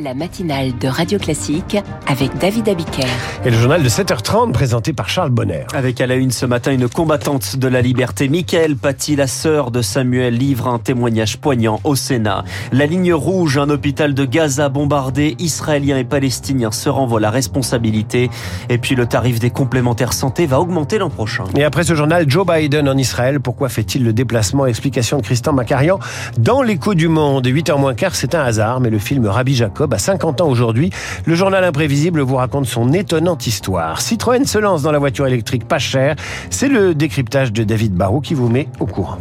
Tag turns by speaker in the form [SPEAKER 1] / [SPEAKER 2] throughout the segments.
[SPEAKER 1] la matinale de Radio Classique avec David Abiker.
[SPEAKER 2] Et le journal de 7h30 présenté par Charles Bonner.
[SPEAKER 3] Avec à la une ce matin une combattante de la liberté, Michael Paty, la sœur de Samuel, livre un témoignage poignant au Sénat. La ligne rouge, un hôpital de Gaza bombardé, Israéliens et Palestiniens se renvoient la responsabilité. Et puis le tarif des complémentaires santé va augmenter l'an prochain.
[SPEAKER 2] Et après ce journal, Joe Biden en Israël, pourquoi fait-il le déplacement? Explication de Christian Macarian dans l'écho du monde. 8h moins quart, c'est un hasard, mais le film Rabbi Jacob a 50 ans aujourd'hui. Le journal imprévisible vous raconte son étonnante histoire. Citroën se lance dans la voiture électrique pas chère. C'est le décryptage de David Barrault qui vous met au courant.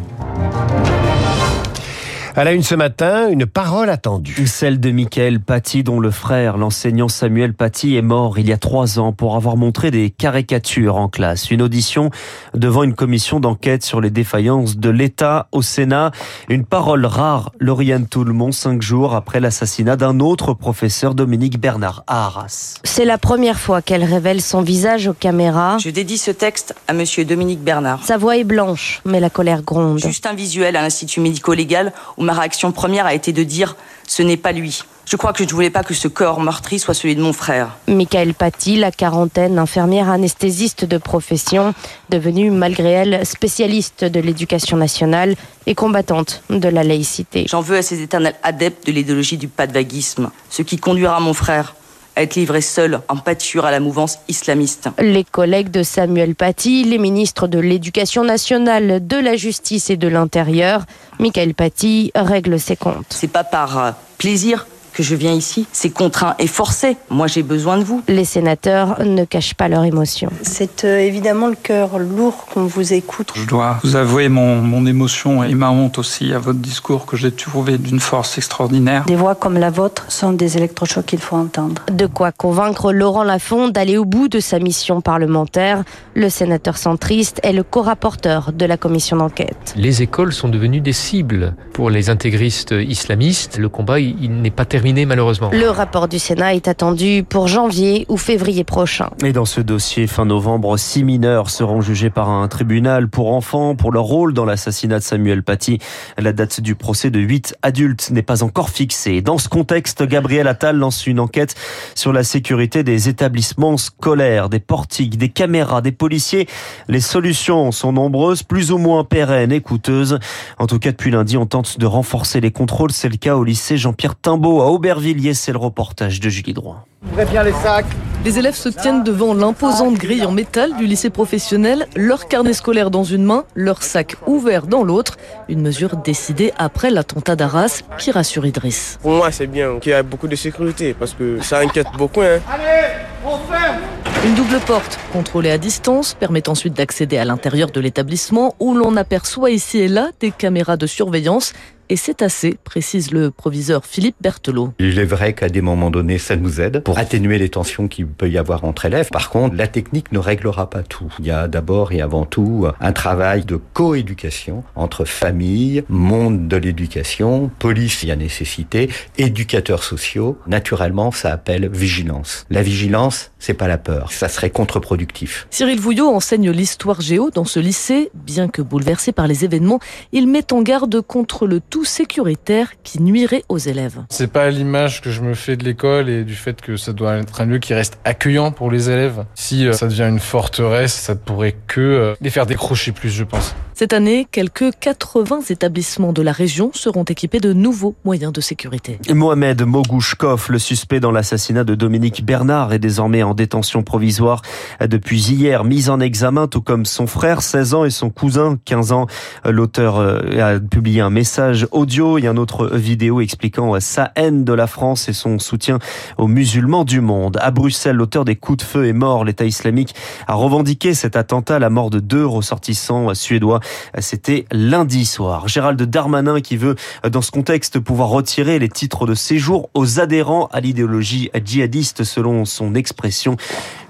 [SPEAKER 2] À la une ce matin, une parole attendue.
[SPEAKER 3] Celle de Michael Paty, dont le frère, l'enseignant Samuel Paty, est mort il y a trois ans pour avoir montré des caricatures en classe. Une audition devant une commission d'enquête sur les défaillances de l'État au Sénat. Une parole rare, Lauriane Toulmont, cinq jours après l'assassinat d'un autre professeur, Dominique Bernard, à Arras.
[SPEAKER 4] C'est la première fois qu'elle révèle son visage aux caméras.
[SPEAKER 5] Je dédie ce texte à monsieur Dominique Bernard.
[SPEAKER 4] Sa voix est blanche, mais la colère gronde.
[SPEAKER 5] Juste un visuel à l'Institut médico-légal ma réaction première a été de dire ce n'est pas lui. Je crois que je ne voulais pas que ce corps meurtri soit celui de mon frère.
[SPEAKER 4] Michael Paty, la quarantaine, infirmière anesthésiste de profession, devenue malgré elle spécialiste de l'éducation nationale et combattante de la laïcité.
[SPEAKER 5] J'en veux à ces éternels adeptes de l'idéologie du pas de vaguisme, ce qui conduira mon frère à être livré seul en pâture à la mouvance islamiste.
[SPEAKER 4] Les collègues de Samuel Paty, les ministres de l'Éducation nationale, de la Justice et de l'Intérieur, Michael Paty règle ses comptes.
[SPEAKER 5] C'est pas par euh, plaisir que je viens ici, c'est contraint et forcé. Moi, j'ai besoin de vous.
[SPEAKER 4] Les sénateurs ne cachent pas leur émotion.
[SPEAKER 6] C'est euh, évidemment le cœur lourd qu'on vous écoute.
[SPEAKER 7] Je dois vous avouer mon, mon émotion et ma honte aussi à votre discours que j'ai trouvé d'une force extraordinaire.
[SPEAKER 6] Des voix comme la vôtre sont des électrochocs qu'il faut entendre.
[SPEAKER 4] De quoi convaincre Laurent Lafont d'aller au bout de sa mission parlementaire. Le sénateur centriste est le co-rapporteur de la commission d'enquête.
[SPEAKER 8] Les écoles sont devenues des cibles pour les intégristes islamistes. Le combat, il n'est pas terminé malheureusement.
[SPEAKER 4] Le rapport du Sénat est attendu pour janvier ou février prochain.
[SPEAKER 3] Et dans ce dossier, fin novembre, six mineurs seront jugés par un tribunal pour enfants pour leur rôle dans l'assassinat de Samuel Paty. La date du procès de huit adultes n'est pas encore fixée. Dans ce contexte, Gabriel Attal lance une enquête sur la sécurité des établissements scolaires, des portiques, des caméras, des policiers. Les solutions sont nombreuses, plus ou moins pérennes et coûteuses. En tout cas, depuis lundi, on tente de renforcer les contrôles. C'est le cas au lycée Jean-Pierre Timbaud à Aubervilliers, c'est le reportage de Julie Droit.
[SPEAKER 9] bien les sacs. Les élèves se tiennent devant l'imposante grille en métal du lycée professionnel, leur carnet scolaire dans une main, leur sac ouvert dans l'autre. Une mesure décidée après l'attentat d'Arras qui rassure Idriss.
[SPEAKER 10] Pour moi, c'est bien qu'il y ait beaucoup de sécurité parce que ça inquiète beaucoup. Hein. Allez,
[SPEAKER 9] on ferme une double porte, contrôlée à distance, permet ensuite d'accéder à l'intérieur de l'établissement où l'on aperçoit ici et là des caméras de surveillance et c'est assez, précise le proviseur Philippe Berthelot.
[SPEAKER 11] Il est vrai qu'à des moments donnés, ça nous aide pour atténuer les tensions qu'il peut y avoir entre élèves. Par contre, la technique ne réglera pas tout. Il y a d'abord et avant tout un travail de coéducation entre famille, monde de l'éducation, police, il y a nécessité, éducateurs sociaux. Naturellement, ça appelle vigilance. La vigilance, c'est pas la peur. Ça serait contre-productif.
[SPEAKER 9] Cyril Vouillot enseigne l'histoire géo dans ce lycée. Bien que bouleversé par les événements, il met en garde contre le tout sécuritaire qui nuirait aux élèves.
[SPEAKER 12] C'est pas l'image que je me fais de l'école et du fait que ça doit être un lieu qui reste accueillant pour les élèves. Si euh, ça devient une forteresse, ça ne pourrait que euh, les faire décrocher plus, je pense.
[SPEAKER 9] Cette année, quelques 80 établissements de la région seront équipés de nouveaux moyens de sécurité.
[SPEAKER 3] Mohamed Mogouchkov, le suspect dans l'assassinat de Dominique Bernard, est désormais en détention provisoire depuis hier, mis en examen, tout comme son frère, 16 ans, et son cousin, 15 ans. L'auteur euh, a publié un message audio et un autre vidéo expliquant sa haine de la France et son soutien aux musulmans du monde. À Bruxelles, l'auteur des coups de feu est mort. L'État islamique a revendiqué cet attentat, la mort de deux ressortissants suédois c'était lundi soir. Gérald Darmanin qui veut, dans ce contexte, pouvoir retirer les titres de séjour aux adhérents à l'idéologie djihadiste, selon son expression.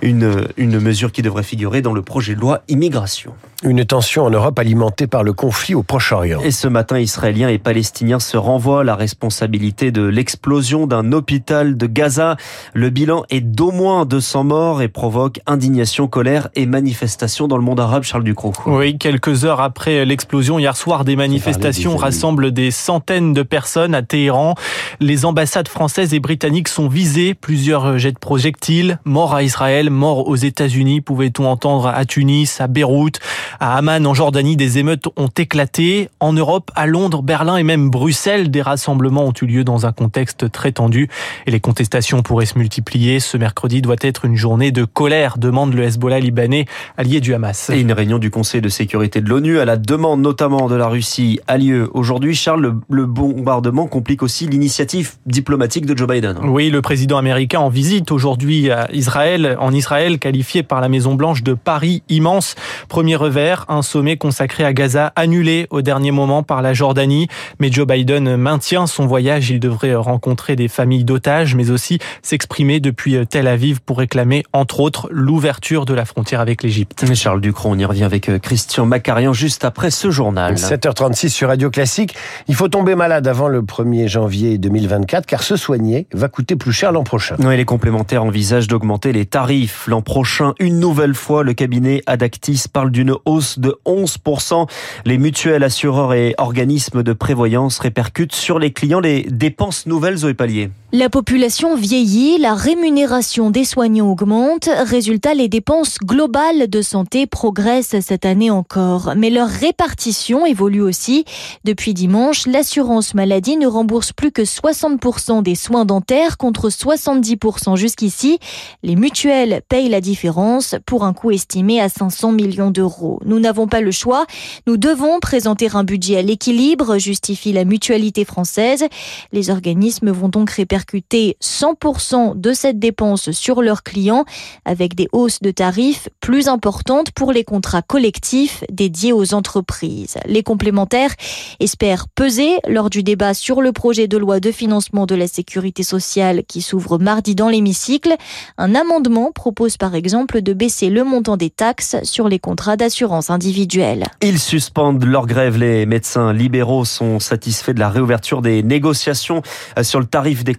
[SPEAKER 3] Une, une mesure qui devrait figurer dans le projet de loi immigration.
[SPEAKER 2] Une tension en Europe alimentée par le conflit au Proche-Orient.
[SPEAKER 3] Et ce matin, Israéliens et Palestiniens se renvoient la responsabilité de l'explosion d'un hôpital de Gaza. Le bilan est d'au moins 200 morts et provoque indignation, colère et manifestation dans le monde arabe, Charles Ducrot.
[SPEAKER 13] Oui, quelques heures après l'explosion hier soir, des manifestations rassemblent des centaines de personnes à Téhéran. Les ambassades françaises et britanniques sont visées. Plusieurs jets de projectiles. Mort à Israël, mort aux États-Unis, pouvait-on entendre à Tunis, à Beyrouth, à Amman, en Jordanie. Des émeutes ont éclaté. En Europe, à Londres, Berlin et même Bruxelles, des rassemblements ont eu lieu dans un contexte très tendu. Et les contestations pourraient se multiplier. Ce mercredi doit être une journée de colère, demande le Hezbollah libanais, allié du Hamas.
[SPEAKER 3] Et une réunion du Conseil de sécurité de l'ONU à la demande notamment de la Russie a lieu aujourd'hui. Charles, le, bombardement complique aussi l'initiative diplomatique de Joe Biden.
[SPEAKER 13] Oui, le président américain en visite aujourd'hui à Israël, en Israël, qualifié par la Maison Blanche de Paris immense. Premier revers, un sommet consacré à Gaza annulé au dernier moment par la Jordanie. Mais Joe Biden maintient son voyage. Il devrait rencontrer des familles d'otages, mais aussi s'exprimer depuis Tel Aviv pour réclamer, entre autres, l'ouverture de la frontière avec l'Égypte.
[SPEAKER 3] Charles Ducron, on y revient avec euh, Christian Macarian juste après ce journal.
[SPEAKER 2] 7h36 sur Radio Classique. Il faut tomber malade avant le 1er janvier 2024 car se soigner va coûter plus cher l'an prochain.
[SPEAKER 3] Oui, les complémentaires envisagent d'augmenter les tarifs. L'an prochain, une nouvelle fois, le cabinet Adactis parle d'une hausse de 11%. Les mutuelles, assureurs et organismes de prévoyance répercutent sur les clients les dépenses nouvelles au paliers.
[SPEAKER 14] La population vieillit, la rémunération des soignants augmente. Résultat, les dépenses globales de santé progressent cette année encore. Mais leur répartition évolue aussi. Depuis dimanche, l'assurance maladie ne rembourse plus que 60% des soins dentaires contre 70% jusqu'ici. Les mutuelles payent la différence pour un coût estimé à 500 millions d'euros. Nous n'avons pas le choix. Nous devons présenter un budget à l'équilibre, justifie la mutualité française. Les organismes vont donc répartir 100% de cette dépense sur leurs clients avec des hausses de tarifs plus importantes pour les contrats collectifs dédiés aux entreprises. Les complémentaires espèrent peser lors du débat sur le projet de loi de financement de la sécurité sociale qui s'ouvre mardi dans l'hémicycle. Un amendement propose par exemple de baisser le montant des taxes sur les contrats d'assurance individuelle.
[SPEAKER 3] Ils suspendent leur grève. Les médecins libéraux sont satisfaits de la réouverture des négociations sur le tarif des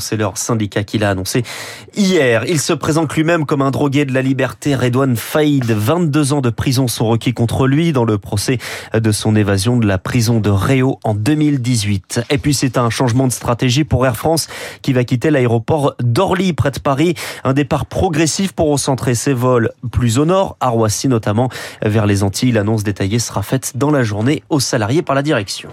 [SPEAKER 3] C'est leur syndicat qui l'a annoncé hier. Il se présente lui-même comme un drogué de la liberté. Redouane Faïd, 22 ans de prison sont requis contre lui dans le procès de son évasion de la prison de Réau en 2018. Et puis c'est un changement de stratégie pour Air France qui va quitter l'aéroport d'Orly près de Paris. Un départ progressif pour recentrer ses vols plus au nord, à Roissy notamment, vers les Antilles. L'annonce détaillée sera faite dans la journée aux salariés par la direction.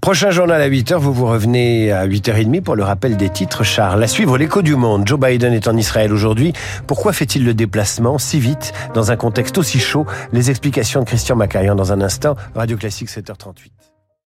[SPEAKER 2] Prochain journal à 8h, vous vous revenez à 8h30 pour le des titres, Charles. À suivre l'écho du monde. Joe Biden est en Israël aujourd'hui. Pourquoi fait-il le déplacement si vite dans un contexte aussi chaud? Les explications de Christian Macarian dans un instant. Radio Classique 7h38.